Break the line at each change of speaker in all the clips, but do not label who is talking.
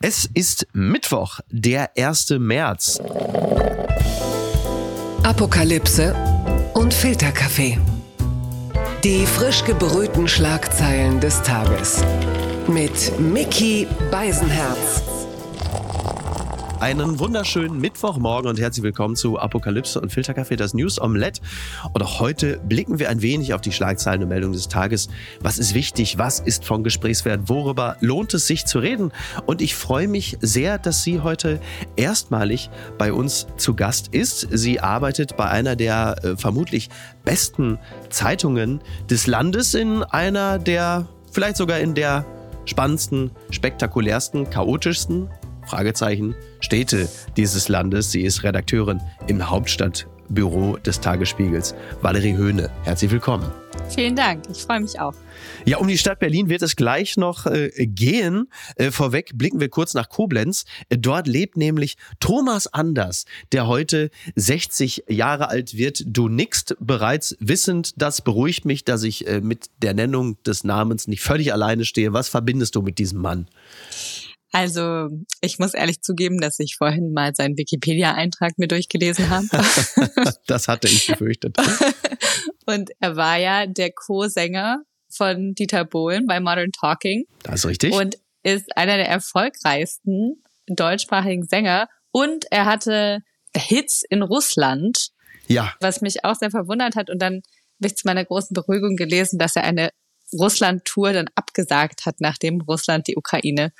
Es ist Mittwoch, der 1. März.
Apokalypse und Filterkaffee. Die frisch gebrühten Schlagzeilen des Tages. Mit Mickey Beisenherz.
Einen wunderschönen Mittwochmorgen und herzlich willkommen zu Apokalypse und Filterkaffee, das News Omelette. Und auch heute blicken wir ein wenig auf die Schlagzeilen und Meldungen des Tages. Was ist wichtig? Was ist von Gesprächswert? Worüber lohnt es sich zu reden? Und ich freue mich sehr, dass sie heute erstmalig bei uns zu Gast ist. Sie arbeitet bei einer der äh, vermutlich besten Zeitungen des Landes in einer der, vielleicht sogar in der spannendsten, spektakulärsten, chaotischsten Fragezeichen, Städte dieses Landes. Sie ist Redakteurin im Hauptstadtbüro des Tagesspiegels. Valerie Höhne, herzlich willkommen.
Vielen Dank, ich freue mich auch.
Ja, um die Stadt Berlin wird es gleich noch äh, gehen. Äh, vorweg blicken wir kurz nach Koblenz. Äh, dort lebt nämlich Thomas Anders, der heute 60 Jahre alt wird. Du nickst bereits wissend, das beruhigt mich, dass ich äh, mit der Nennung des Namens nicht völlig alleine stehe. Was verbindest du mit diesem Mann?
Also ich muss ehrlich zugeben, dass ich vorhin mal seinen Wikipedia-Eintrag mir durchgelesen habe.
das hatte ich befürchtet.
Und er war ja der Co-Sänger von Dieter Bohlen bei Modern Talking.
Das ist richtig.
Und ist einer der erfolgreichsten deutschsprachigen Sänger. Und er hatte Hits in Russland.
Ja.
Was mich auch sehr verwundert hat. Und dann habe ich zu meiner großen Beruhigung gelesen, dass er eine Russland-Tour dann abgesagt hat, nachdem Russland die Ukraine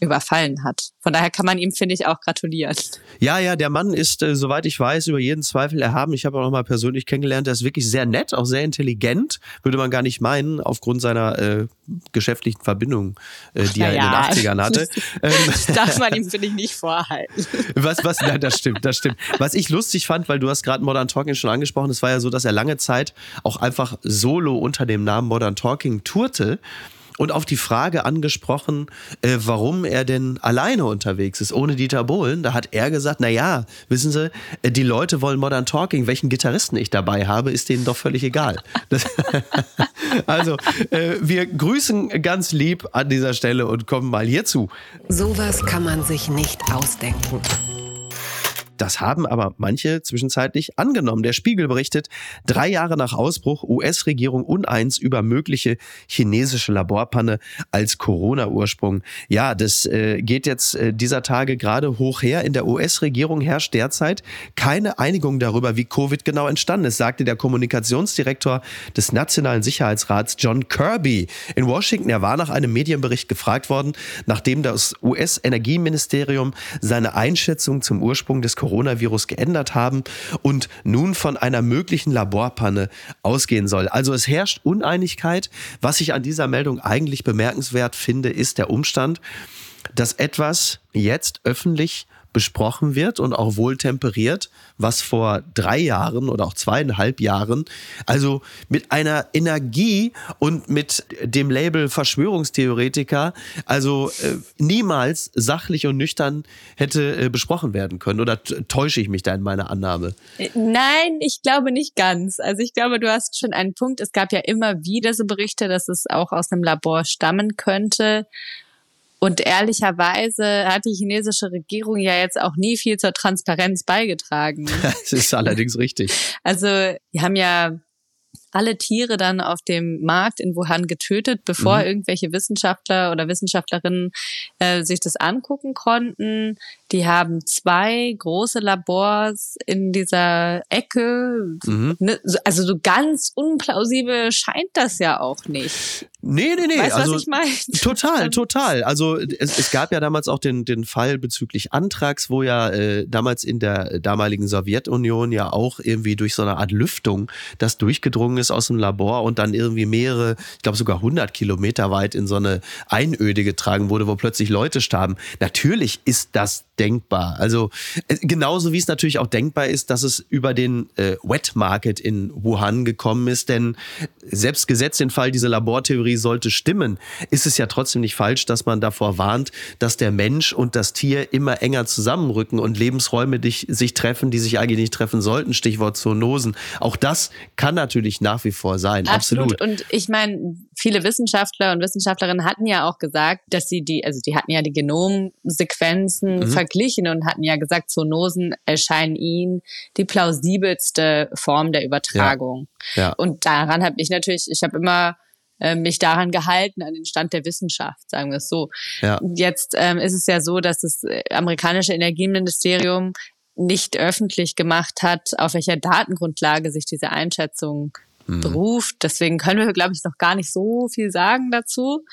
überfallen hat. Von daher kann man ihm, finde ich, auch gratulieren.
Ja, ja, der Mann ist, äh, soweit ich weiß, über jeden Zweifel erhaben. Ich habe auch noch mal persönlich kennengelernt. Er ist wirklich sehr nett, auch sehr intelligent. Würde man gar nicht meinen, aufgrund seiner äh, geschäftlichen Verbindung, äh, die er ja, in den 80ern hatte.
Das darf man ihm, finde ich, nicht vorhalten.
Was, was, nein, das stimmt, das stimmt. Was ich lustig fand, weil du hast gerade Modern Talking schon angesprochen, es war ja so, dass er lange Zeit auch einfach solo unter dem Namen Modern Talking tourte und auf die Frage angesprochen, äh, warum er denn alleine unterwegs ist, ohne Dieter Bohlen. Da hat er gesagt, na ja, wissen Sie, äh, die Leute wollen Modern Talking. Welchen Gitarristen ich dabei habe, ist denen doch völlig egal. Das, also, äh, wir grüßen ganz lieb an dieser Stelle und kommen mal hierzu.
Sowas kann man sich nicht ausdenken.
Das haben aber manche zwischenzeitlich angenommen. Der Spiegel berichtet, drei Jahre nach Ausbruch US-Regierung uneins über mögliche chinesische Laborpanne als Corona-Ursprung. Ja, das äh, geht jetzt äh, dieser Tage gerade hoch her. In der US-Regierung herrscht derzeit keine Einigung darüber, wie Covid genau entstanden ist, sagte der Kommunikationsdirektor des Nationalen Sicherheitsrats John Kirby in Washington. Er war nach einem Medienbericht gefragt worden, nachdem das US-Energieministerium seine Einschätzung zum Ursprung des Coronavirus geändert haben und nun von einer möglichen Laborpanne ausgehen soll. Also es herrscht Uneinigkeit. Was ich an dieser Meldung eigentlich bemerkenswert finde, ist der Umstand, dass etwas jetzt öffentlich besprochen wird und auch wohl temperiert, was vor drei Jahren oder auch zweieinhalb Jahren, also mit einer Energie und mit dem Label Verschwörungstheoretiker, also äh, niemals sachlich und nüchtern hätte äh, besprochen werden können. Oder täusche ich mich da in meiner Annahme?
Äh, nein, ich glaube nicht ganz. Also ich glaube, du hast schon einen Punkt. Es gab ja immer wieder so Berichte, dass es auch aus einem Labor stammen könnte. Und ehrlicherweise hat die chinesische Regierung ja jetzt auch nie viel zur Transparenz beigetragen.
Das ist allerdings richtig.
Also, die haben ja alle Tiere dann auf dem Markt in Wuhan getötet, bevor mhm. irgendwelche Wissenschaftler oder Wissenschaftlerinnen äh, sich das angucken konnten. Die haben zwei große Labors in dieser Ecke. Mhm. Ne, also so ganz unplausibel scheint das ja auch nicht.
Nee, nee, nee.
Weißt,
also,
was ich meine?
Total, total. Also es, es gab ja damals auch den, den Fall bezüglich Antrags, wo ja äh, damals in der damaligen Sowjetunion ja auch irgendwie durch so eine Art Lüftung das durchgedrungen ist aus dem Labor und dann irgendwie mehrere, ich glaube sogar 100 Kilometer weit in so eine Einöde getragen wurde, wo plötzlich Leute starben. Natürlich ist das der denkbar. Also äh, genauso wie es natürlich auch denkbar ist, dass es über den äh, Wet Market in Wuhan gekommen ist, denn selbst gesetzt den Fall, diese Labortheorie sollte stimmen, ist es ja trotzdem nicht falsch, dass man davor warnt, dass der Mensch und das Tier immer enger zusammenrücken und Lebensräume dich, sich treffen, die sich eigentlich nicht treffen sollten. Stichwort Zoonosen. Auch das kann natürlich nach wie vor sein. Absolut.
Absolut. Und ich meine, viele Wissenschaftler und Wissenschaftlerinnen hatten ja auch gesagt, dass sie die, also die hatten ja die Genomsequenzen
Mhm.
verglichen und hatten ja gesagt, Zoonosen erscheinen ihnen die plausibelste Form der Übertragung.
Ja.
Und daran habe ich natürlich, ich habe immer äh, mich daran gehalten, an den Stand der Wissenschaft, sagen wir es so.
Ja.
Jetzt ähm, ist es ja so, dass das äh, amerikanische Energieministerium nicht öffentlich gemacht hat, auf welcher Datengrundlage sich diese Einschätzung
Mhm.
beruft. Deswegen können wir, glaube ich, noch gar nicht so viel sagen dazu.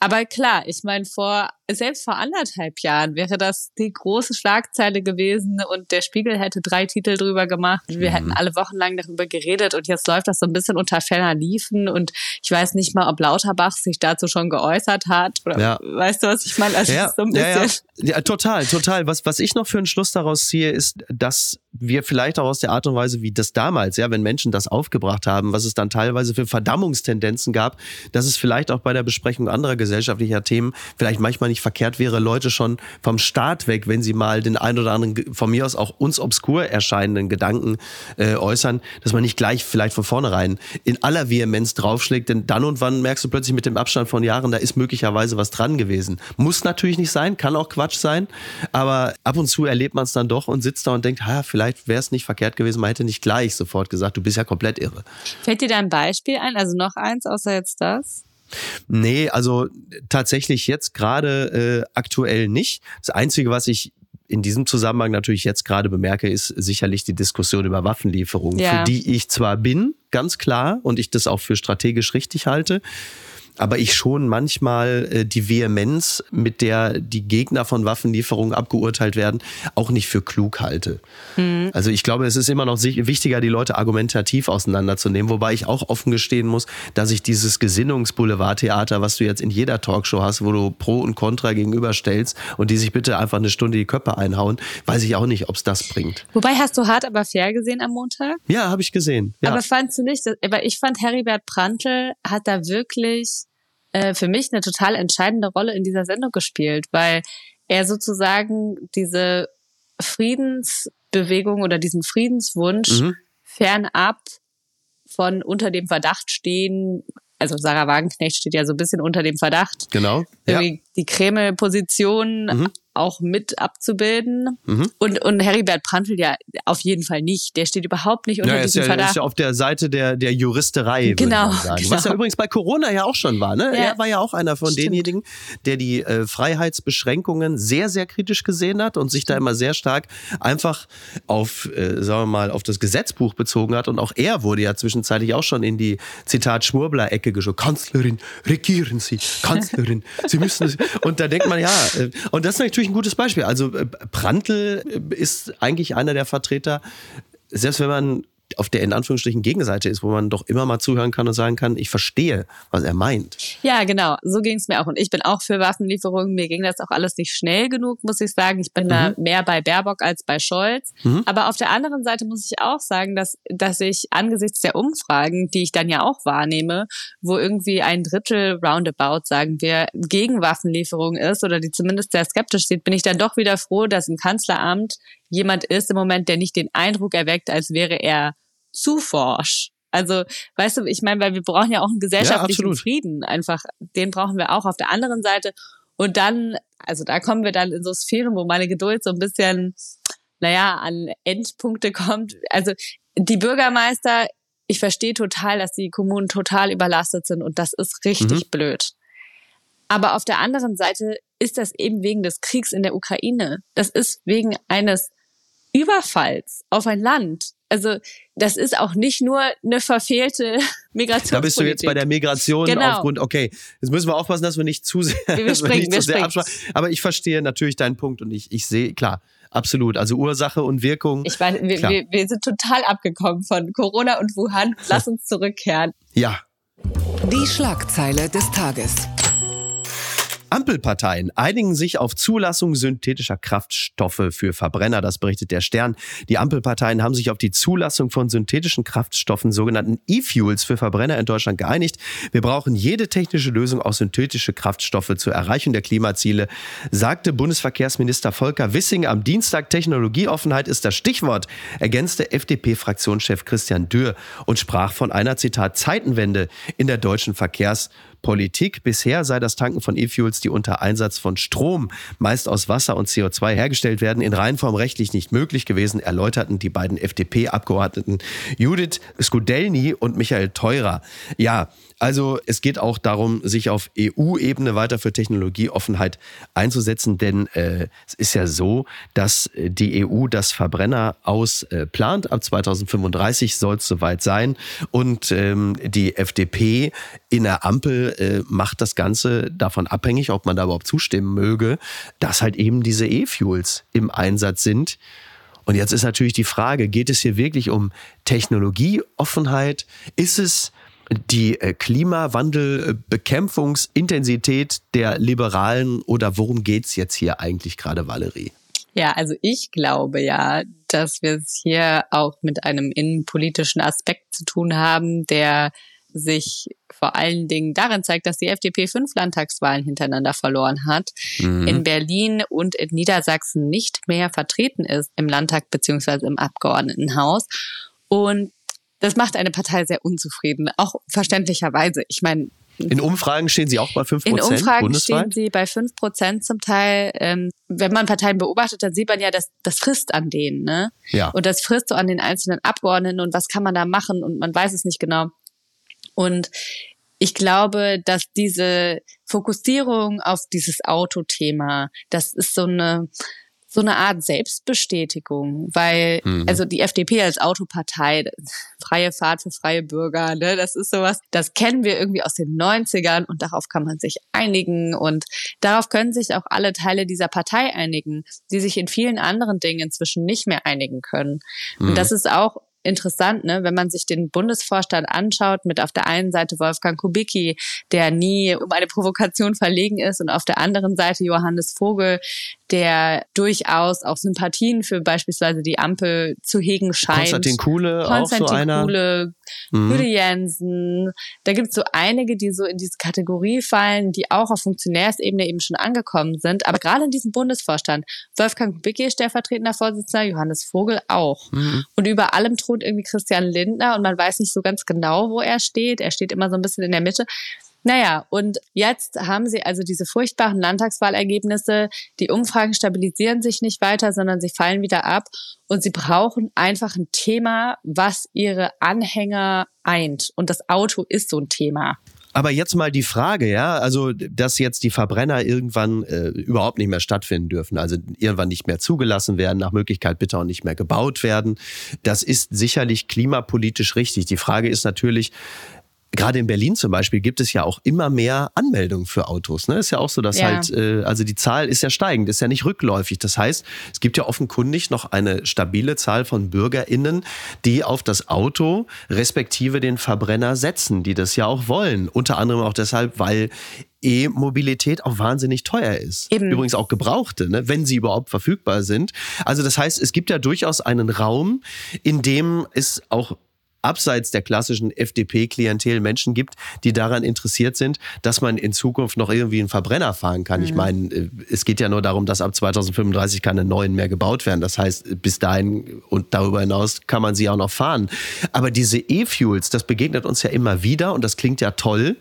Aber klar, ich meine, vor, selbst vor anderthalb Jahren wäre das die große Schlagzeile gewesen und der Spiegel hätte drei Titel drüber gemacht. Wir
Mhm.
hätten alle wochenlang darüber geredet und jetzt läuft das so ein bisschen unter ferner Liefen und ich weiß nicht mal, ob Lauterbach sich dazu schon geäußert hat oder
Ja.
weißt du, was ich meine? Also
Ja,
so ein bisschen.
ja. ja, total, total. Was, was ich noch für einen Schluss daraus ziehe, ist, dass wir vielleicht auch aus der Art und Weise, wie das damals, ja, wenn Menschen das aufgebracht haben, was es dann teilweise für Verdammungstendenzen gab, dass es vielleicht auch bei der Besprechung anderer gesellschaftlicher Themen vielleicht manchmal nicht verkehrt wäre, Leute schon vom Start weg, wenn sie mal den ein oder anderen, von mir aus auch uns obskur erscheinenden Gedanken äh, äußern, dass man nicht gleich vielleicht von vornherein in aller Vehemenz draufschlägt, denn dann und wann merkst du plötzlich mit dem Abstand von Jahren, da ist möglicherweise was dran gewesen. Muss natürlich nicht sein, kann auch Quatsch sein, aber ab und zu erlebt man es dann doch und sitzt da und denkt, ha, vielleicht wäre es nicht verkehrt gewesen, man hätte nicht gleich sofort gesagt, du bist ja komplett irre.
Fällt dir da ein Beispiel ein? Also noch eins, außer jetzt das?
Nee, also tatsächlich jetzt gerade äh, aktuell nicht. Das Einzige, was ich in diesem Zusammenhang natürlich jetzt gerade bemerke, ist sicherlich die Diskussion über Waffenlieferungen,
Ja.
für die ich zwar bin, ganz klar, und ich das auch für strategisch richtig halte, aber ich schon manchmal äh, die Vehemenz, mit der die Gegner von Waffenlieferungen abgeurteilt werden, auch nicht für klug halte. Also ich glaube, es ist immer noch wichtiger, die Leute argumentativ auseinanderzunehmen, wobei ich auch offen gestehen muss, dass ich dieses Gesinnungsboulevardtheater, was du jetzt in jeder Talkshow hast, wo du Pro und Contra gegenüberstellst und die sich bitte einfach eine Stunde die Köpfe einhauen, weiß ich auch nicht, ob es das bringt.
Wobei hast du hart aber fair gesehen am Montag?
Ja, habe ich gesehen. Ja.
Aber fandst du nicht, dass- aber ich fand Heribert Prantl hat da wirklich äh, für mich eine total entscheidende Rolle in dieser Sendung gespielt, weil er sozusagen diese Friedensbewegung oder diesen Friedenswunsch
Mhm.
fernab von unter dem Verdacht stehen, also Sarah Wagenknecht steht ja so ein bisschen unter dem Verdacht,
genau. Ja.
die Kreml-Position
Mhm.
Auch mit abzubilden.
Mhm.
Und, und Heribert Prantl ja auf jeden Fall nicht. Der steht überhaupt nicht unter
Ja,
diesem
ja, er
Verdacht.
ist ja auf der Seite der, der Juristerei, würde
Genau, genau.
Was ja übrigens bei Corona ja auch schon war. Ne?
Ja.
Er war ja auch einer von
Stimmt.
denjenigen, der die äh, Freiheitsbeschränkungen sehr, sehr kritisch gesehen hat und sich da immer sehr stark einfach auf, äh, sagen wir mal, auf das Gesetzbuch bezogen hat. Und auch er wurde ja zwischenzeitlich auch schon in die Zitat Schwurbler-Ecke geschoben. Kanzlerin, regieren Sie, Kanzlerin, Sie müssen es. Und da denkt man, ja, äh, und das ist natürlich ein gutes Beispiel. Also äh, Prantl äh, ist eigentlich einer der Vertreter, selbst wenn man auf der in Anführungsstrichen Gegenseite ist, wo man doch immer mal zuhören kann und sagen kann, ich verstehe, was er meint.
Ja, genau. So ging es mir auch. Und ich bin auch für Waffenlieferungen. Mir ging das auch alles nicht schnell genug, muss ich sagen. Ich bin da mehr bei Baerbock als bei Scholz.
Mhm.
Aber auf der anderen Seite muss ich auch sagen, dass, dass ich angesichts der Umfragen, die ich dann ja auch wahrnehme, wo irgendwie ein Drittel roundabout, sagen wir, gegen Waffenlieferungen ist oder die zumindest sehr skeptisch sieht, bin ich dann doch wieder froh, dass im Kanzleramt jemand ist im Moment, der nicht den Eindruck erweckt, als wäre er zu forsch. Also, weißt du, ich meine, weil wir brauchen ja auch einen gesellschaftlichen
absolut.
Frieden. Einfach, den brauchen wir auch auf der anderen Seite. Und dann, also da kommen wir dann in so Sphären, wo meine Geduld so ein bisschen, naja, an Endpunkte kommt. Also die Bürgermeister, ich verstehe total, dass die Kommunen total überlastet sind und das ist richtig blöd. Aber auf der anderen Seite ist das eben wegen des Kriegs in der Ukraine. Das ist wegen eines Überfalls auf ein Land. Also das ist auch nicht nur eine verfehlte Migrationspolitik.
Da bist du jetzt bei der Migration
Genau.
aufgrund, okay, jetzt müssen wir aufpassen, dass wir nicht zu sehr,
Wir springen,
nicht
wir
zu sehr
springen.
abschweifen. Aber ich verstehe natürlich deinen Punkt und ich, ich sehe, klar, absolut. Also Ursache und Wirkung.
Ich meine, wir, wir, wir sind total abgekommen von Corona und Wuhan. Lass uns zurückkehren.
ja,
Die Schlagzeile des Tages.
Ampelparteien einigen sich auf Zulassung synthetischer Kraftstoffe für Verbrenner, das berichtet der Stern. Die Ampelparteien haben sich auf die Zulassung von synthetischen Kraftstoffen, sogenannten E-Fuels für Verbrenner in Deutschland geeinigt. Wir brauchen jede technische Lösung, auch synthetische Kraftstoffe zur Erreichung der Klimaziele, sagte Bundesverkehrsminister Volker Wissing am Dienstag. Technologieoffenheit ist das Stichwort, ergänzte FDP-Fraktionschef Christian Dürr und sprach von einer, Zitat, Zeitenwende in der deutschen Verkehrs- Politik. Bisher sei das Tanken von E-Fuels, die unter Einsatz von Strom, meist aus Wasser und CO2 hergestellt werden, in Reinform rechtlich nicht möglich gewesen, erläuterten die beiden FDP-Abgeordneten Judith Skudelny und Michael Theurer. Ja, also es geht auch darum, sich auf EU-Ebene weiter für Technologieoffenheit einzusetzen, denn äh, es ist ja so, dass die EU das Verbrenner aus äh, plant. Ab 2035 soll es soweit sein. Und ähm, die FDP in der Ampel äh, macht das Ganze davon abhängig, ob man da überhaupt zustimmen möge, dass halt eben diese E-Fuels im Einsatz sind. Und jetzt ist natürlich die Frage, geht es hier wirklich um Technologieoffenheit? Ist es die äh, Klimawandelbekämpfungsintensität der Liberalen oder worum geht's jetzt hier eigentlich gerade, Valerie?
Ja, also ich glaube ja, dass wir es hier auch mit einem innenpolitischen Aspekt zu tun haben, der sich vor allen Dingen darin zeigt, dass die FDP fünf Landtagswahlen hintereinander verloren hat, mhm. in Berlin und in Niedersachsen nicht mehr vertreten ist im Landtag beziehungsweise im Abgeordnetenhaus. Und das macht eine Partei sehr unzufrieden, auch verständlicherweise. Ich meine,
in Umfragen stehen Sie auch bei 5
Prozent? In Umfragen bundesweit? stehen Sie bei 5 Prozent zum Teil. Ähm, wenn man Parteien beobachtet, dann sieht man ja, dass das frisst an denen. Ne? Ja. Und das frisst so an den einzelnen Abgeordneten und was kann man da machen und man weiß es nicht genau. Und ich glaube, dass diese Fokussierung auf dieses Autothema, das ist so eine so eine Art Selbstbestätigung, weil mhm. also die FDP als Autopartei, freie Fahrt für freie Bürger, ne, das ist sowas, das kennen wir irgendwie aus den 90ern und darauf kann man sich einigen und darauf können sich auch alle Teile dieser Partei einigen, die sich in vielen anderen Dingen inzwischen nicht mehr einigen können. Mhm. Und das ist auch interessant, ne, wenn man sich den Bundesvorstand anschaut, mit auf der einen Seite Wolfgang Kubicki, der nie um eine Provokation verlegen ist, und auf der anderen Seite Johannes Vogel, der durchaus auch Sympathien für beispielsweise die Ampel zu hegen scheint.
Konstantin Kuhle, Konstantin auch so einer.
Kuhle, mhm. Jensen. Da gibt es so einige, die so in diese Kategorie fallen, die auch auf Funktionärsebene eben schon angekommen sind. Aber gerade in diesem Bundesvorstand, Wolfgang Kubicki stellvertretender Vorsitzender, Johannes Vogel auch. Mhm. Und über allem thront irgendwie Christian Lindner und man weiß nicht so ganz genau, wo er steht. Er steht immer so ein bisschen in der Mitte. Naja, und jetzt haben sie also diese furchtbaren Landtagswahlergebnisse. Die Umfragen stabilisieren sich nicht weiter, sondern sie fallen wieder ab. Und sie brauchen einfach ein Thema, was ihre Anhänger eint. Und das Auto ist so ein Thema.
Aber jetzt mal die Frage, ja, also dass jetzt die Verbrenner irgendwann äh, überhaupt nicht mehr stattfinden dürfen, also irgendwann nicht mehr zugelassen werden, nach Möglichkeit bitte auch nicht mehr gebaut werden, das ist sicherlich klimapolitisch richtig. Die Frage ist natürlich, Gerade in Berlin zum Beispiel gibt es ja auch immer mehr Anmeldungen für Autos. Ne? Ist ja auch so, dass ja. halt, äh, also die Zahl ist ja steigend, ist ja nicht rückläufig. Das heißt, es gibt ja offenkundig noch eine stabile Zahl von BürgerInnen, die auf das Auto respektive den Verbrenner setzen, die das ja auch wollen. Unter anderem auch deshalb, weil E-Mobilität auch wahnsinnig teuer ist. Eben. Übrigens auch gebrauchte, ne? wenn sie überhaupt verfügbar sind. Also das heißt, es gibt ja durchaus einen Raum, in dem es auch abseits der klassischen FDP-Klientel Menschen gibt, die daran interessiert sind, dass man in Zukunft noch irgendwie einen Verbrenner fahren kann. Mhm. Ich meine, äh, es geht ja nur darum, dass ab 2035 keine neuen mehr gebaut werden. Das heißt, bis dahin und darüber hinaus kann man sie auch noch fahren. Aber diese E-Fuels, das begegnet uns ja immer wieder und das klingt ja toll.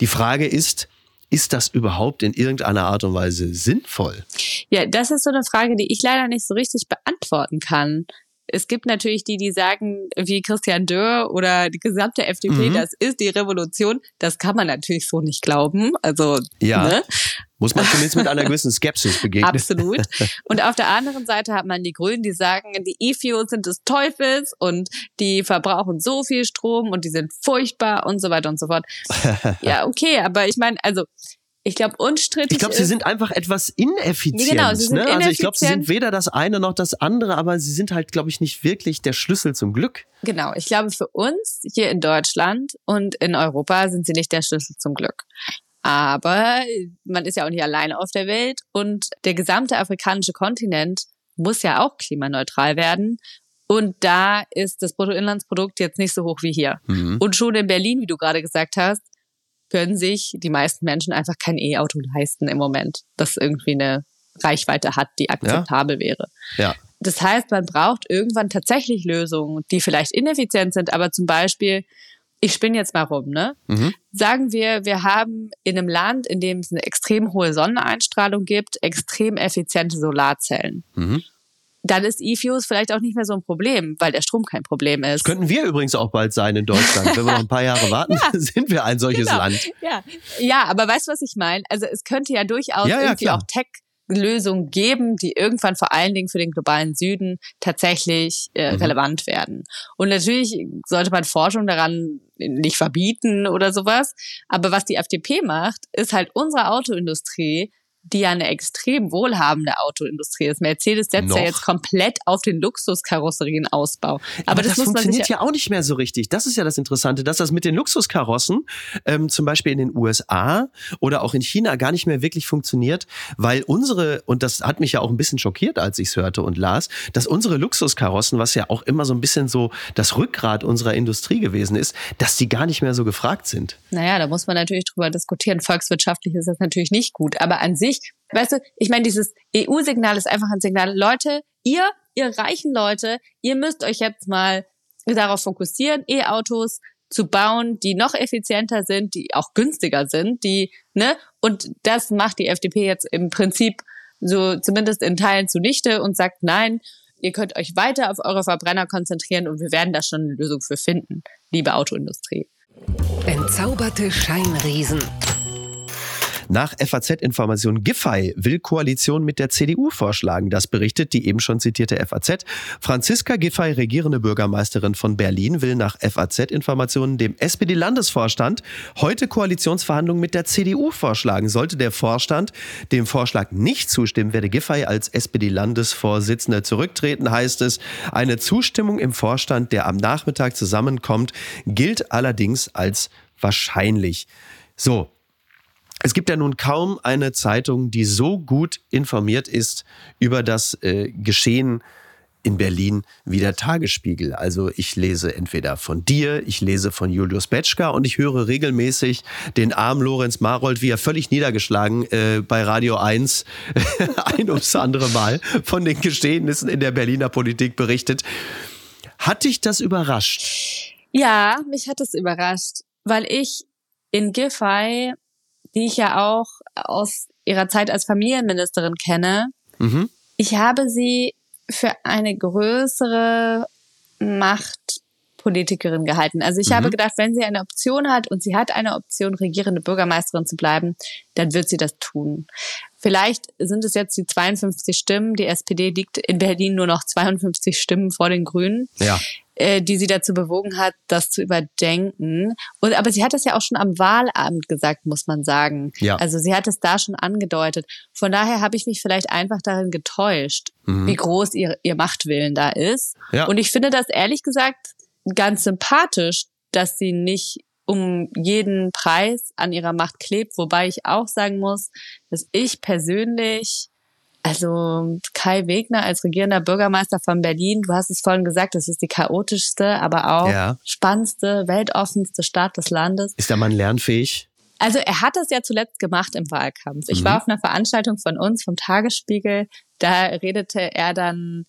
Die Frage ist, ist das überhaupt in irgendeiner Art und Weise sinnvoll?
Ja, das ist so eine Frage, die ich leider nicht so richtig beantworten kann es gibt natürlich die, die sagen, wie Christian Dörr oder die gesamte FDP, mhm. das ist die Revolution. Das kann man natürlich so nicht glauben. Also,
ja. Ne? Muss man zumindest mit einer gewissen Skepsis begegnen.
Absolut. Und auf der anderen Seite hat man die Grünen, die sagen, die E-Fuels sind des Teufels und die verbrauchen so viel Strom und die sind furchtbar und so weiter und so fort. Ja, okay, aber ich meine, also ich glaube, unstrittig.
Ich glaube, sie sind einfach etwas ineffizient. Genau, sie sind ne? Also ich glaube, sie sind weder das eine noch das andere, aber sie sind halt, glaube ich, nicht wirklich der Schlüssel zum Glück.
Genau, ich glaube, für uns hier in Deutschland und in Europa sind sie nicht der Schlüssel zum Glück. Aber man ist ja auch nicht alleine auf der Welt und der gesamte afrikanische Kontinent muss ja auch klimaneutral werden. Und da ist das Bruttoinlandsprodukt jetzt nicht so hoch wie hier. Mhm. Und schon in Berlin, wie du gerade gesagt hast, können sich die meisten Menschen einfach kein E-Auto leisten im Moment, das irgendwie eine Reichweite hat, die akzeptabel ja. wäre.
Ja.
Das heißt, man braucht irgendwann tatsächlich Lösungen, die vielleicht ineffizient sind, aber zum Beispiel, ich spinne jetzt mal rum, ne? Mhm. Sagen wir, wir haben in einem Land, in dem es eine extrem hohe Sonneneinstrahlung gibt, extrem effiziente Solarzellen. Mhm dann ist E-Fuels vielleicht auch nicht mehr so ein Problem, weil der Strom kein Problem ist. Das
könnten wir übrigens auch bald sein in Deutschland. Wenn wir noch ein paar Jahre warten, ja, sind wir ein solches genau. Land.
Ja. ja, aber weißt du, was ich meine? Also es könnte ja durchaus ja, ja, irgendwie klar. auch Tech Lösungen geben, die irgendwann vor allen Dingen für den globalen Süden tatsächlich äh, mhm. relevant werden. Und natürlich sollte man Forschung daran nicht verbieten oder sowas. Aber was die FDP macht, ist halt unsere Autoindustrie die ja eine extrem wohlhabende Autoindustrie ist. Mercedes setzt Noch? ja jetzt komplett auf den Luxuskarosserienausbau. Aber,
Aber das, das funktioniert ja, auch nicht mehr so richtig. Das ist ja das Interessante, dass das mit den Luxuskarossen ähm, zum Beispiel in den USA oder auch in China gar nicht mehr wirklich funktioniert, weil unsere, und das hat mich ja auch ein bisschen schockiert, als ich es hörte und las, dass unsere Luxuskarossen, was ja auch immer so ein bisschen so das Rückgrat unserer Industrie gewesen ist, dass die gar nicht mehr so gefragt sind.
Naja, da muss man natürlich drüber diskutieren. Volkswirtschaftlich ist das natürlich nicht gut. Aber an sich nicht. Weißt du, ich meine, dieses EU-Signal ist einfach ein Signal. Leute, ihr, ihr reichen Leute, ihr müsst euch jetzt mal darauf fokussieren, E-Autos zu bauen, die noch effizienter sind, die auch günstiger sind, die, ne? Und das macht die FDP jetzt im Prinzip so zumindest in Teilen zunichte und sagt, nein, ihr könnt euch weiter auf eure Verbrenner konzentrieren und wir werden da schon eine Lösung für finden, liebe Autoindustrie.
Entzauberte Scheinriesen.
Nach FAZ-Information Giffey will Koalition mit der CDU vorschlagen. Das berichtet die eben schon zitierte FAZ. Franziska Giffey, regierende Bürgermeisterin von Berlin, will nach FAZ-Informationen dem SPD-Landesvorstand heute Koalitionsverhandlungen mit der CDU vorschlagen. Sollte der Vorstand dem Vorschlag nicht zustimmen, werde Giffey als SPD-Landesvorsitzende zurücktreten, heißt es. Eine Zustimmung im Vorstand, der am Nachmittag zusammenkommt, gilt allerdings als wahrscheinlich. So, es gibt ja nun kaum eine Zeitung, die so gut informiert ist über das äh, Geschehen in Berlin wie der Tagesspiegel. Also ich lese entweder von dir, ich lese von Julius Betschka und ich höre regelmäßig den armen Lorenz Marold, wie er völlig niedergeschlagen äh, bei Radio 1 ein ums andere Mal von den Geschehnissen in der Berliner Politik berichtet. Hat dich das überrascht?
Ja, mich hat es überrascht, weil ich in Giffey die ich ja auch aus ihrer Zeit als Familienministerin kenne. Mhm. Ich habe sie für eine größere Machtpolitikerin gehalten. Also ich mhm. habe gedacht, wenn sie eine Option hat und sie hat eine Option, regierende Bürgermeisterin zu bleiben, dann wird sie das tun. Vielleicht sind es jetzt die 52 Stimmen. Die SPD liegt in Berlin nur noch 52 Stimmen vor den Grünen.
Ja
äh, die sie dazu bewogen hat, das zu überdenken. Und aber sie hat es ja auch schon am Wahlabend gesagt, muss man sagen.
Ja.
Also sie hat es da schon angedeutet. Von daher habe ich mich vielleicht einfach darin getäuscht, mhm. wie groß ihr, ihr Machtwillen da ist.
Ja.
Und ich finde das ehrlich gesagt ganz sympathisch, dass sie nicht um jeden Preis an ihrer Macht klebt, wobei ich auch sagen muss, dass ich persönlich also Kai Wegner als regierender Bürgermeister von Berlin, du hast es vorhin gesagt, das ist die chaotischste, aber auch ja. spannendste, weltoffenste Stadt des Landes.
Ist der Mann lernfähig?
Also er hat das ja zuletzt gemacht im Wahlkampf. Ich mhm. war auf einer Veranstaltung von uns vom Tagesspiegel, da redete er dann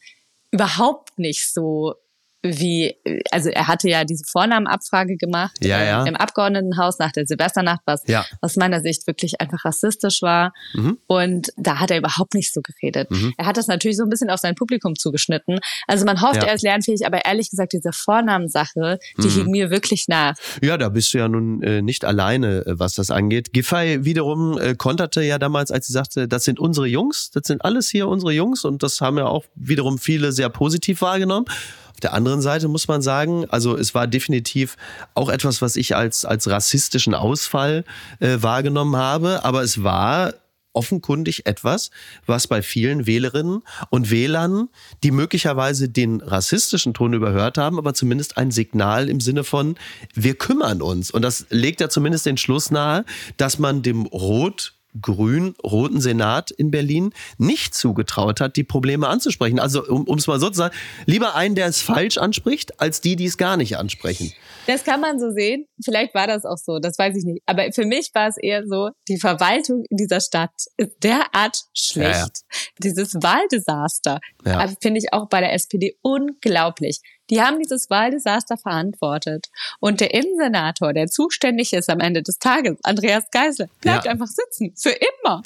überhaupt nicht so wie, also er hatte ja diese Vornamenabfrage gemacht
ja, ja.
Äh, im Abgeordnetenhaus nach der Silvesternacht, was
ja.
aus meiner Sicht wirklich einfach rassistisch war. Mhm. Und da hat er überhaupt nicht so geredet. Mhm. Er hat das natürlich so ein bisschen auf sein Publikum zugeschnitten. Also man hofft, er ist lernfähig, aber ehrlich gesagt, diese Vornamensache, die mhm. hing mir wirklich nach.
Ja, da bist du ja nun äh, nicht alleine, äh, was das angeht. Giffey wiederum äh, konterte ja damals, als sie sagte, das sind unsere Jungs, das sind alles hier unsere Jungs und das haben ja auch wiederum viele sehr positiv wahrgenommen. Auf der anderen Seite muss man sagen, also es war definitiv auch etwas, was ich als, als rassistischen Ausfall äh, wahrgenommen habe, aber es war offenkundig etwas, was bei vielen Wählerinnen und Wählern, die möglicherweise den rassistischen Ton überhört haben, aber zumindest ein Signal im Sinne von, wir kümmern uns. Und das legt ja zumindest den Schluss nahe, dass man dem Rot grün-roten Senat in Berlin nicht zugetraut hat, die Probleme anzusprechen. Also um es mal so zu sagen, lieber einen, der es falsch anspricht, als die, die es gar nicht ansprechen.
Das kann man so sehen. Vielleicht war das auch so, das weiß ich nicht. Aber für mich war es eher so, die Verwaltung in dieser Stadt ist derart schlecht. Ja, ja. Dieses Wahldesaster ja. finde ich auch bei der SPD unglaublich. Die haben dieses Wahldesaster verantwortet. Und der Innensenator, der zuständig ist am Ende des Tages, Andreas Geisel, bleibt ja. einfach sitzen. Für immer.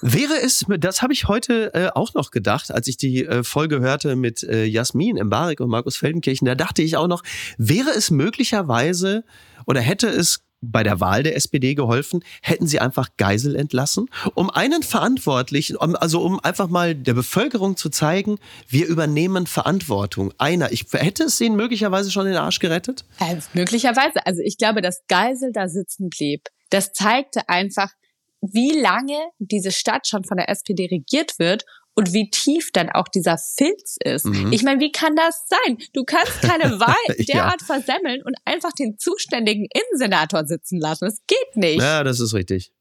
Wäre es, das habe ich heute äh, auch noch gedacht, als ich die äh, Folge hörte mit äh, Jasmin Embarek und Markus Feldenkirchen, da dachte ich auch noch, wäre es möglicherweise oder hätte es bei der Wahl der SPD geholfen, hätten sie einfach Geisel entlassen, um einen Verantwortlichen, also um einfach mal der Bevölkerung zu zeigen, wir übernehmen Verantwortung. Einer, ich hätte es ihnen möglicherweise schon den Arsch gerettet?
Äh, möglicherweise. Also ich glaube, dass Geisel da sitzen blieb. Das zeigte einfach, wie lange diese Stadt schon von der SPD regiert wird und wie tief dann auch dieser Filz ist. Mhm. Ich meine, wie kann das sein? Du kannst keine Wahl derart ja. versemmeln und einfach den zuständigen Innensenator sitzen lassen. Das geht nicht.
Ja, das ist richtig.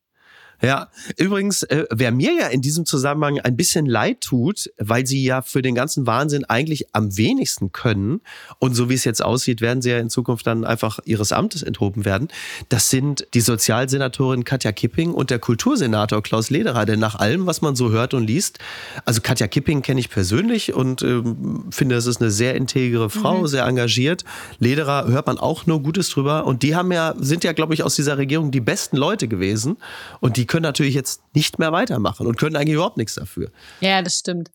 Ja, übrigens, äh, wer mir ja in diesem Zusammenhang ein bisschen leid tut, weil sie ja für den ganzen Wahnsinn eigentlich am wenigsten können und so wie es jetzt aussieht, werden sie ja in Zukunft dann einfach ihres Amtes enthoben werden, das sind die Sozialsenatorin Katja Kipping und der Kultursenator Klaus Lederer. Denn nach allem, was man so hört und liest, also Katja Kipping kenne ich persönlich und ähm, finde, es ist eine sehr integere Frau, mhm. sehr engagiert. Lederer hört man auch nur Gutes drüber und die haben ja, sind ja, glaube ich, aus dieser Regierung die besten Leute gewesen und die können natürlich jetzt nicht mehr weitermachen und können eigentlich überhaupt nichts dafür.
Ja, das stimmt.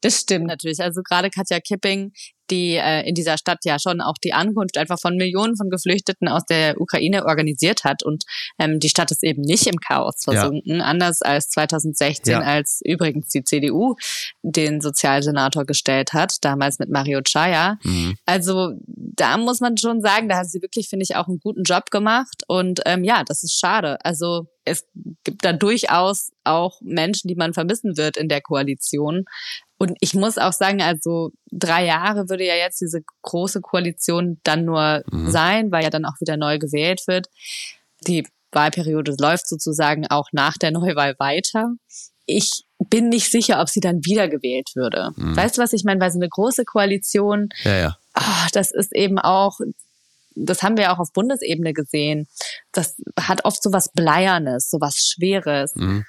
Das stimmt natürlich. Also gerade Katja Kipping, die äh, in dieser Stadt ja schon auch die Ankunft einfach von Millionen von Geflüchteten aus der Ukraine organisiert hat. Und ähm, die Stadt ist eben nicht im Chaos versunken, ja. anders als 2016, ja. als übrigens die CDU den Sozialsenator gestellt hat, damals mit Mario Chaya. Mhm. Also da muss man schon sagen, da hat sie wirklich, finde ich, auch einen guten Job gemacht. Und ähm, ja, das ist schade. Also es gibt da durchaus auch Menschen, die man vermissen wird in der Koalition. Und ich muss auch sagen, also drei Jahre würde ja jetzt diese große Koalition dann nur mhm. sein, weil ja dann auch wieder neu gewählt wird. Die Wahlperiode läuft sozusagen auch nach der Neuwahl weiter. Ich bin nicht sicher, ob sie dann wiedergewählt würde. Mhm. Weißt du, was ich meine? Weil so eine große Koalition,
ja, ja.
Oh, das ist eben auch, das haben wir auch auf Bundesebene gesehen. Das hat oft so was Bleiernes, so was Schweres.
Mhm.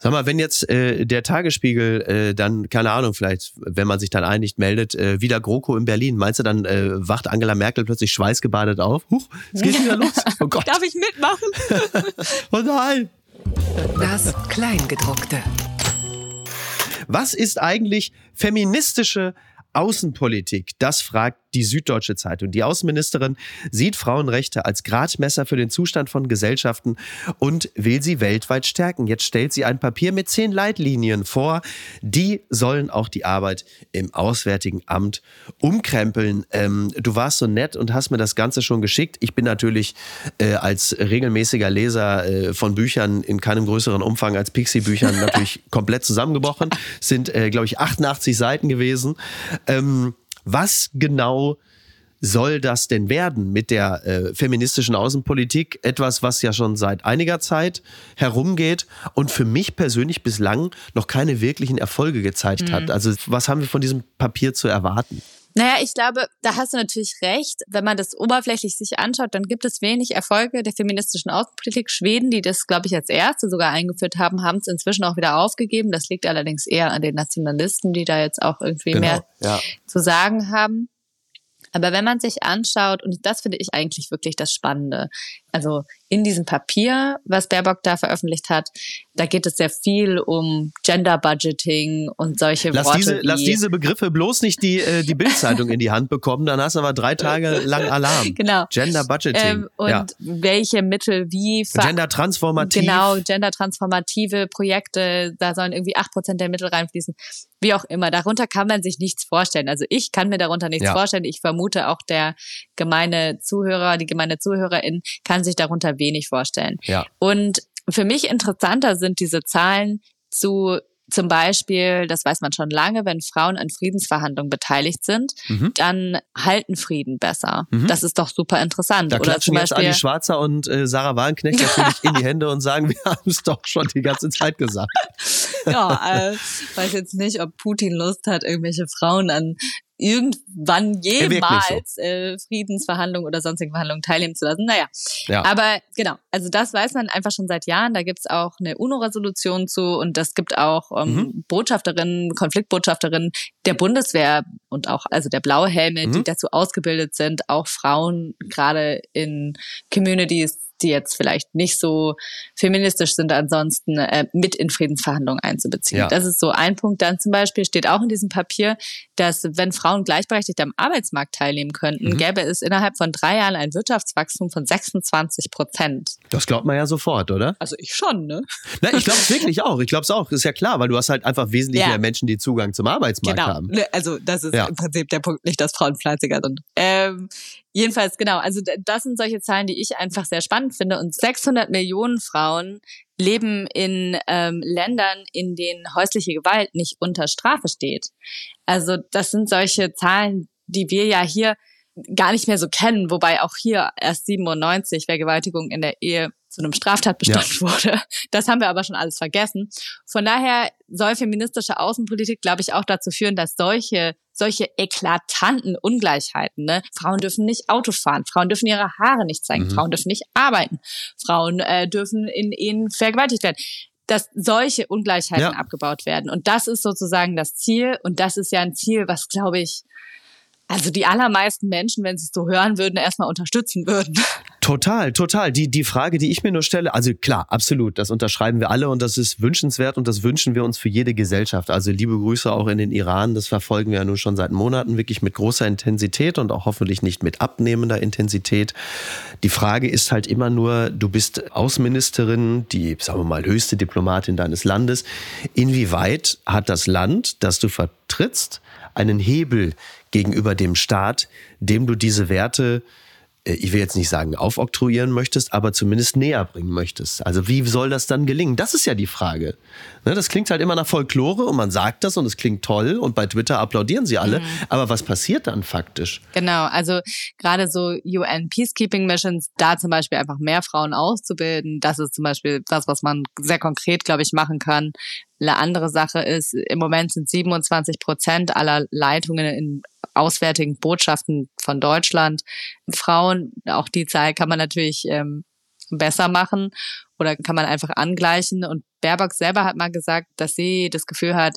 Sag mal, wenn jetzt äh, der Tagesspiegel äh, dann, keine Ahnung, vielleicht, wenn man sich dann einigt, meldet, äh, wieder GroKo in Berlin, meinst du, dann äh, wacht Angela Merkel plötzlich schweißgebadet auf? Huch, es geht wieder los.
Oh Gott. Darf ich mitmachen?
oh nein.
Das Kleingedruckte.
Was ist eigentlich feministische Außenpolitik? Das fragt die Süddeutsche Zeitung. Die Außenministerin sieht Frauenrechte als Gradmesser für den Zustand von Gesellschaften und will sie weltweit stärken. Jetzt stellt sie ein Papier mit zehn Leitlinien vor. Die sollen auch die Arbeit im Auswärtigen Amt umkrempeln. Ähm, du warst so nett und hast mir das Ganze schon geschickt. Ich bin natürlich äh, als regelmäßiger Leser äh, von Büchern in keinem größeren Umfang als Pixie-Büchern natürlich komplett zusammengebrochen. Sind, äh, glaube ich, 88 Seiten gewesen. Ähm, was genau soll das denn werden mit der äh, feministischen Außenpolitik? Etwas, was ja schon seit einiger Zeit herumgeht und für mich persönlich bislang noch keine wirklichen Erfolge gezeigt mhm. hat. Also was haben wir von diesem Papier zu erwarten?
Naja, ich glaube, da hast du natürlich recht. Wenn man das oberflächlich sich anschaut, dann gibt es wenig Erfolge der feministischen Außenpolitik. Schweden, die das, glaube ich, als erste sogar eingeführt haben, haben es inzwischen auch wieder aufgegeben. Das liegt allerdings eher an den Nationalisten, die da jetzt auch irgendwie genau, mehr ja. zu sagen haben. Aber wenn man sich anschaut, und das finde ich eigentlich wirklich das Spannende, also in diesem Papier, was Baerbock da veröffentlicht hat, da geht es sehr viel um Gender Budgeting und solche
lass
Worte.
Diese, lass diese Begriffe bloß nicht die, äh, die Bildzeitung in die Hand bekommen, dann hast du aber drei Tage lang Alarm.
Genau.
Gender Budgeting. Ähm,
und ja. welche Mittel wie
Gender transformativ.
Genau, gender transformative Projekte, da sollen irgendwie acht Prozent der Mittel reinfließen. Wie auch immer. Darunter kann man sich nichts vorstellen. Also ich kann mir darunter nichts ja. vorstellen. Ich vermute auch der gemeine Zuhörer, die gemeine Zuhörerin kann sich darunter wenig vorstellen.
Ja.
Und Für mich interessanter sind diese Zahlen zu zum Beispiel, das weiß man schon lange, wenn Frauen an Friedensverhandlungen beteiligt sind, mhm. dann halten Frieden besser. Mhm. Das ist doch super interessant.
Da Oder zum Beispiel jetzt Andi Schwarzer und äh, Sarah Wagenknecht natürlich in die Hände und sagen, wir haben es doch schon die ganze Zeit gesagt.
ja, äh, weiß jetzt nicht, ob Putin Lust hat, irgendwelche Frauen an irgendwann jemals so. äh, Friedensverhandlungen oder sonstigen Verhandlungen teilnehmen zu lassen. Naja, ja. aber genau, also das weiß man einfach schon seit Jahren. Da gibt's auch eine UNO-Resolution zu und das gibt auch ähm, mhm. Botschafterinnen, Konfliktbotschafterinnen der Bundeswehr und auch also der Blauhelme, mhm. die dazu ausgebildet sind, auch Frauen gerade in Communities die jetzt vielleicht nicht so feministisch sind, ansonsten äh, mit in Friedensverhandlungen einzubeziehen. Ja. Das ist so ein Punkt. Dann zum Beispiel steht auch in diesem Papier, dass wenn Frauen gleichberechtigt am Arbeitsmarkt teilnehmen könnten, mhm. gäbe es innerhalb von drei Jahren ein Wirtschaftswachstum von 26 Prozent.
Das glaubt man ja sofort, oder?
Also ich schon, ne?
Na, ich glaube es wirklich auch. Ich glaube es auch. Ist ja klar, weil du hast halt einfach wesentlich ja. mehr Menschen, die Zugang zum Arbeitsmarkt
genau.
haben.
Ne, also das ist ja. im Prinzip der Punkt, nicht, dass Frauen fleißiger sind. Ähm, jedenfalls, genau. Also das sind solche Zahlen, die ich einfach sehr spannend finde. Und 600 Millionen Frauen leben in ähm, Ländern, in denen häusliche Gewalt nicht unter Strafe steht. Also das sind solche Zahlen, die wir ja hier gar nicht mehr so kennen, wobei auch hier erst 97 Vergewaltigung in der Ehe zu einem Straftatbestand ja. wurde. Das haben wir aber schon alles vergessen. Von daher soll feministische Außenpolitik, glaube ich, auch dazu führen, dass solche solche eklatanten Ungleichheiten, ne? Frauen dürfen nicht Auto fahren, Frauen dürfen ihre Haare nicht zeigen, mhm. Frauen dürfen nicht arbeiten, Frauen äh, dürfen in Ehen vergewaltigt werden dass solche Ungleichheiten ja. abgebaut werden. Und das ist sozusagen das Ziel. Und das ist ja ein Ziel, was, glaube ich, also die allermeisten Menschen, wenn sie es so hören würden, erstmal unterstützen würden.
Total, total. Die, die Frage, die ich mir nur stelle, also klar, absolut, das unterschreiben wir alle und das ist wünschenswert und das wünschen wir uns für jede Gesellschaft. Also liebe Grüße auch in den Iran, das verfolgen wir ja nun schon seit Monaten wirklich mit großer Intensität und auch hoffentlich nicht mit abnehmender Intensität. Die Frage ist halt immer nur, du bist Außenministerin, die, sagen wir mal, höchste Diplomatin deines Landes. Inwieweit hat das Land, das du vertrittst, einen Hebel gegenüber dem Staat, dem du diese Werte äh, ich will jetzt nicht sagen aufoktroyieren möchtest, aber zumindest näher bringen möchtest. Also wie soll das dann gelingen? Das ist ja die Frage. Ne, das klingt halt immer nach Folklore und man sagt das und es klingt toll und bei Twitter applaudieren sie alle. Mhm. Aber was passiert dann faktisch?
Genau, also gerade so UN Peacekeeping Missions, da zum Beispiel einfach mehr Frauen auszubilden, das ist zum Beispiel das, was man sehr konkret, glaube ich, machen kann. Eine andere Sache ist, im Moment sind 27 Prozent aller Leitungen in auswärtigen Botschaften von Deutschland Frauen. Auch die Zahl kann man natürlich ähm, besser machen oder kann man einfach angleichen. Und Baerbock selber hat mal gesagt, dass sie das Gefühl hat,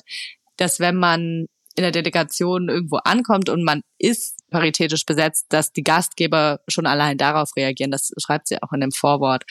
dass wenn man in der Delegation irgendwo ankommt und man ist paritätisch besetzt, dass die Gastgeber schon allein darauf reagieren. Das schreibt sie auch in dem Vorwort.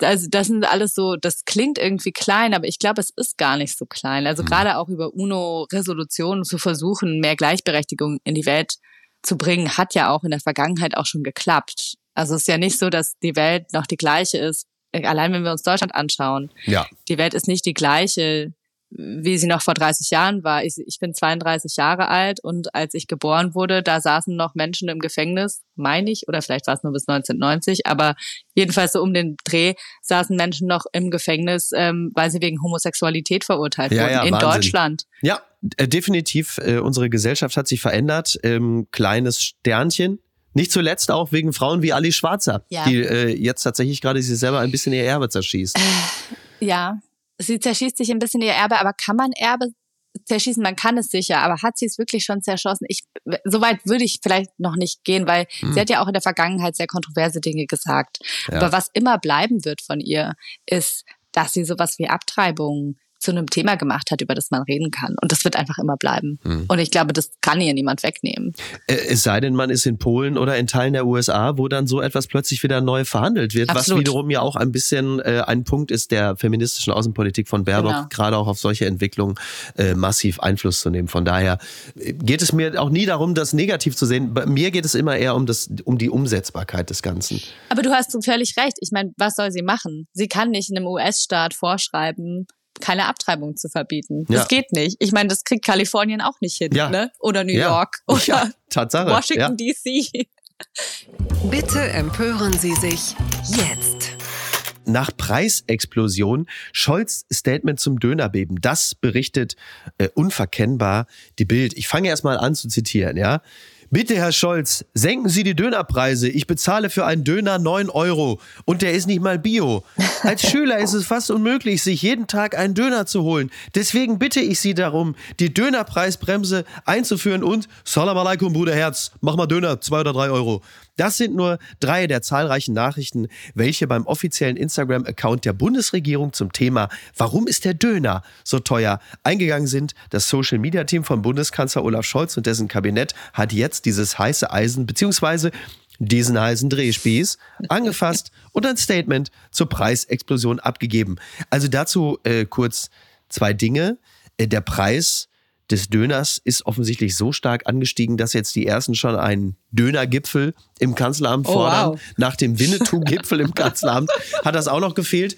Also das sind alles so, das klingt irgendwie klein, aber ich glaube, es ist gar nicht so klein. Also mhm. gerade auch über UNO-Resolutionen zu versuchen, mehr Gleichberechtigung in die Welt zu bringen, hat ja auch in der Vergangenheit auch schon geklappt. Also es ist ja nicht so, dass die Welt noch die gleiche ist. Allein wenn wir uns Deutschland anschauen. Ja. Die Welt ist nicht die gleiche wie sie noch vor 30 Jahren war. Ich, ich bin 32 Jahre alt und als ich geboren wurde, da saßen noch Menschen im Gefängnis, meine ich, oder vielleicht war es nur bis 1990, aber jedenfalls so um den Dreh saßen Menschen noch im Gefängnis, ähm, weil sie wegen Homosexualität verurteilt ja, wurden ja, in Wahnsinn. Deutschland.
Ja, äh, definitiv. Äh, unsere Gesellschaft hat sich verändert. Ähm, kleines Sternchen. Nicht zuletzt auch wegen Frauen wie Ali Schwarzer, ja. die äh, jetzt tatsächlich gerade sich selber ein bisschen ihr Erbe zerschießt.
Ja, sie zerschießt sich ein bisschen ihr Erbe, aber kann man Erbe zerschießen? Man kann es sicher, aber hat sie es wirklich schon zerschossen? Ich, so weit würde ich vielleicht noch nicht gehen, weil hm. sie hat ja auch in der Vergangenheit sehr kontroverse Dinge gesagt. Ja. Aber was immer bleiben wird von ihr, ist, dass sie sowas wie Abtreibung zu einem Thema gemacht hat, über das man reden kann. Und das wird einfach immer bleiben. Mhm. Und ich glaube, das kann ihr niemand wegnehmen.
Es sei denn, man ist in Polen oder in Teilen der USA, wo dann so etwas plötzlich wieder neu verhandelt wird, Absolut. was wiederum ja auch ein bisschen äh, ein Punkt ist der feministischen Außenpolitik von Baerbock, genau. gerade auch auf solche Entwicklungen äh, massiv Einfluss zu nehmen. Von daher äh, geht es mir auch nie darum, das negativ zu sehen. Bei mir geht es immer eher um das, um die Umsetzbarkeit des Ganzen.
Aber du hast völlig recht. Ich meine, was soll sie machen? Sie kann nicht einem US-Staat vorschreiben, keine Abtreibung zu verbieten. Ja. Das geht nicht. Ich meine, das kriegt Kalifornien auch nicht hin, ja. ne? Oder New ja. York oder
Tatsache.
Washington DC.
Bitte empören Sie sich jetzt.
nach Preisexplosion Scholz Statement zum Dönerbeben. Das berichtet äh, unverkennbar die Bild. Ich fange erst mal an zu zitieren, ja. Bitte, Herr Scholz, senken Sie die Dönerpreise. Ich bezahle für einen Döner 9 Euro und der ist nicht mal bio. Als Schüler ist es fast unmöglich, sich jeden Tag einen Döner zu holen. Deswegen bitte ich Sie darum, die Dönerpreisbremse einzuführen und Salam alaikum, Bruder Herz, mach mal Döner, 2 oder 3 Euro. Das sind nur drei der zahlreichen Nachrichten, welche beim offiziellen Instagram-Account der Bundesregierung zum Thema Warum ist der Döner so teuer eingegangen sind. Das Social-Media-Team von Bundeskanzler Olaf Scholz und dessen Kabinett hat jetzt dieses heiße Eisen beziehungsweise diesen heißen Drehspieß angefasst und ein Statement zur Preisexplosion abgegeben. Also dazu äh, kurz zwei Dinge. Äh, der Preis des Döners ist offensichtlich so stark angestiegen, dass jetzt die ersten schon einen Dönergipfel im Kanzleramt
Oh,
fordern.
wow.
Nach dem Winnetou-Gipfel im Kanzleramt hat das auch noch gefehlt.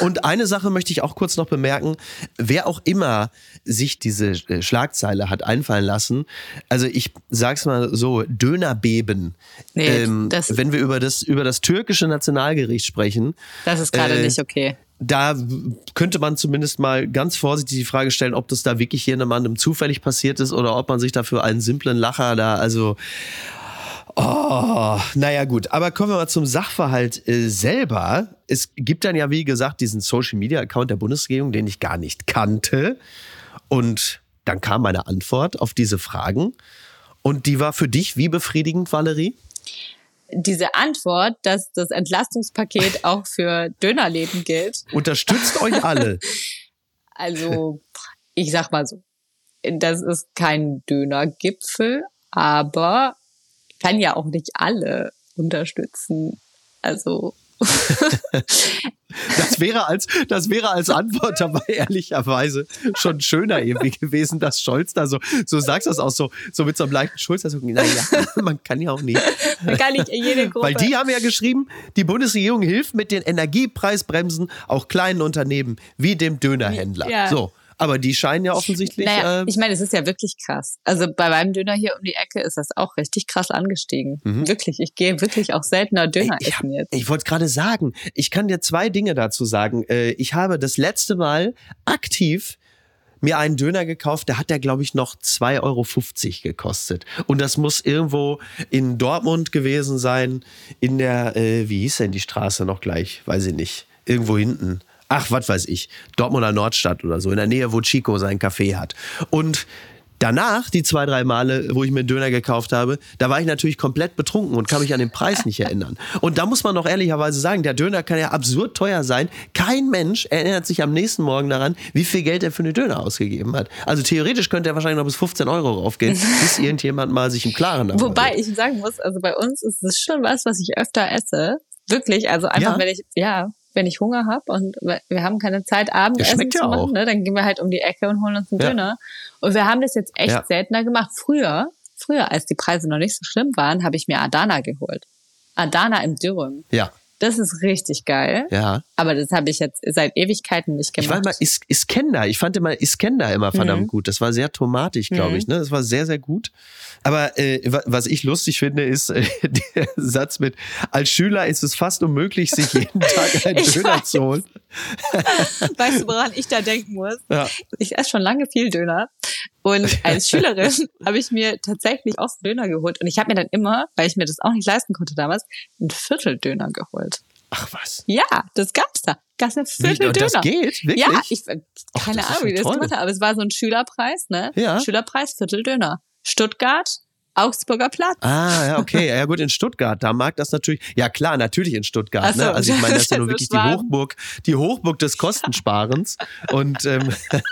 Und eine Sache möchte ich auch kurz noch bemerken. Wer auch immer sich diese äh, Schlagzeile hat einfallen lassen, also ich sag's mal so, Dönerbeben. Ähm,
Nee, das-
wenn wir über das, über das türkische Nationalgericht sprechen,
Das ist gerade
Äh,
nicht okay.
Da könnte man zumindest mal ganz vorsichtig die Frage stellen, ob das da wirklich jemandem zufällig passiert ist oder ob man sich dafür einen simplen Lacher da, also Oh, naja gut, aber kommen wir mal zum Sachverhalt äh, selber. Es gibt dann ja, wie gesagt, diesen Social-Media-Account der Bundesregierung, den ich gar nicht kannte. Und dann kam meine Antwort auf diese Fragen. Und die war für dich wie befriedigend, Valerie?
Diese Antwort, dass das Entlastungspaket auch für Dönerläden gilt,
Unterstützt euch alle.
Also, ich sag mal so, das ist kein Dönergipfel, aber kann ja auch nicht alle unterstützen. Also,
Das wäre als, das wäre als Antwort dabei ehrlicherweise schon schöner irgendwie gewesen, dass Scholz da so, so sagst das auch so, so mit so einem leichten Schulz, so, naja, man kann ja auch nicht.
man kann nicht jede Gruppe.
Weil die haben ja geschrieben, die Bundesregierung hilft mit den Energiepreisbremsen auch kleinen Unternehmen wie dem Dönerhändler.
Ja.
So. Aber die scheinen ja offensichtlich.
Naja,
äh,
ich meine, es ist ja wirklich krass. Also bei meinem Döner hier um die Ecke ist das auch richtig krass angestiegen. Wirklich, ich gehe wirklich auch seltener Döner
Mhm. Ich,
essen jetzt.
ich wollte gerade sagen, ich kann dir zwei Dinge dazu sagen. Äh, Ich habe das letzte Mal aktiv mir einen Döner gekauft, da hat der, glaube ich, noch 2,50 Euro gekostet. Und das muss irgendwo in Dortmund gewesen sein, in der, äh, wie hieß denn die Straße noch gleich? Weiß ich nicht. Irgendwo hinten. Ach, was weiß ich. Dortmunder Nordstadt oder so, in der Nähe, wo Chico sein Café hat. Und Danach, die zwei, drei Male, wo ich mir einen Döner gekauft habe, da war ich natürlich komplett betrunken und kann mich an den Preis nicht erinnern. Und da muss man doch ehrlicherweise sagen, der Döner kann ja absurd teuer sein. Kein Mensch erinnert sich am nächsten Morgen daran, wie viel Geld er für eine Döner ausgegeben hat. Also theoretisch könnte er wahrscheinlich noch bis 15 Euro raufgehen, bis irgendjemand mal sich im Klaren darüber
Wobei ich sagen muss, also bei uns ist es schon was, was ich öfter esse. Wirklich, also einfach,
Ja?
wenn ich, ja, wenn ich Hunger habe und wir haben keine Zeit, Abendessen
schmeckt
zu
ja
machen, ne, dann gehen wir halt um die Ecke und holen uns einen
Ja.
Döner. Und wir haben das jetzt echt
Ja.
seltener gemacht. Früher, früher, als die Preise noch nicht so schlimm waren, habe ich mir Adana geholt. Adana im Dürüm.
Ja,
Das ist richtig geil.
ja.
Aber das habe ich jetzt seit Ewigkeiten nicht
Ich
gemacht.
war mal Is Iskender. Ich fand immer Iskender immer verdammt
Mhm.
gut. Das war sehr tomatig, glaube
Mhm.
ich. Ne? Das war sehr, sehr gut. Aber äh, wa- was ich lustig finde, ist äh, der Satz mit, als Schüler ist es fast unmöglich, sich jeden Tag einen
Ich
Döner
weiß.
zu holen.
weißt du, woran ich da denken muss?
Ja.
Ich esse schon lange viel Döner. Und als Schülerin habe ich mir tatsächlich oft Döner geholt. Und ich habe mir dann immer, weil ich mir das auch nicht leisten konnte damals, einen Vierteldöner geholt.
Ach was.
Ja, das gab's da. Gab's einen
Wie,
Vierteldöner.
und das geht? Wirklich?
Ja, ich
Ach,
keine
ist
Ahnung, wie das gemacht hat, aber es war so ein Schülerpreis, ne?
Ja.
Schülerpreis Vierteldöner. Stuttgart, Augsburger Platz.
Ah, ja, okay. Ja gut, in Stuttgart, da mag das natürlich. Ja klar, natürlich in Stuttgart.
So.
Ne? Also ich meine, das ist ja nur wirklich die. Hochburg, die Hochburg des Kostensparens. Und ähm,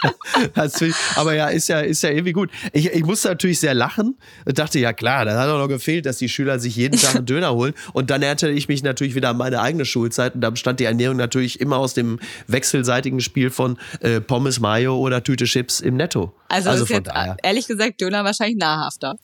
das, aber ja, ist ja, ist ja irgendwie gut. Ich, ich musste natürlich sehr lachen und dachte, ja klar, da hat auch noch gefehlt, dass die Schüler sich jeden Tag einen Döner holen. Und dann erinnerte ich mich natürlich wieder an meine eigene Schulzeit und da bestand die Ernährung natürlich immer aus dem wechselseitigen Spiel von äh, Pommes Mayo oder Tüte Chips im Netto.
Also,
Also
ist
von
jetzt
daher.
ehrlich gesagt Döner wahrscheinlich nahrhafter.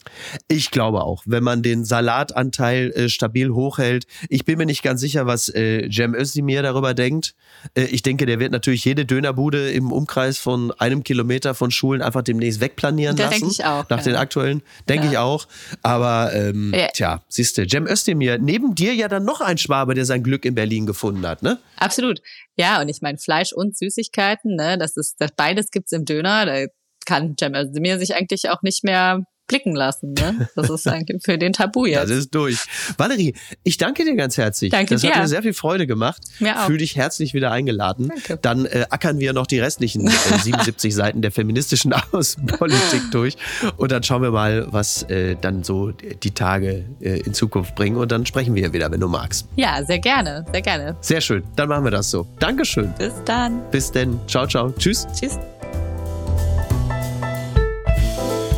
Ich glaube auch, wenn man den Salatanteil äh, stabil hochhält. Ich bin mir nicht ganz sicher, was äh, Cem Özdemir darüber denkt. Äh, ich denke, der wird natürlich jede Dönerbude im Umkreis von einem Kilometer von Schulen einfach demnächst wegplanieren
Da
lassen.
denke ich auch,
Nach
ja.
den aktuellen, denke
Ja.
ich auch. Aber ähm,
Ja.
tja, siehst du, Cem Özdemir, neben dir ja dann noch ein Schwabe, der sein Glück in Berlin gefunden hat, ne?
Absolut. Ja, und ich meine, Fleisch und Süßigkeiten, ne, das ist, das beides gibt's im Döner. Da kann Cem Özdemir sich eigentlich auch nicht mehr blicken lassen. Ne? Das ist eigentlich für den Tabu
Das
jetzt.
ist durch. Valerie, ich danke dir ganz herzlich.
Danke
das
dir.
hat mir sehr viel Freude gemacht.
Mir auch.
Fühl dich herzlich wieder eingeladen.
Danke.
Dann äh, ackern wir noch die restlichen äh, 77 Seiten der feministischen Außenpolitik durch. Und dann schauen wir mal, was äh, dann so die Tage äh, in Zukunft bringen. Und dann sprechen wir wieder, wenn du magst.
Ja, sehr gerne, sehr gerne.
Sehr schön. Dann machen wir das so. Dankeschön.
Bis dann.
Bis denn. Ciao, ciao. Tschüss.
Tschüss.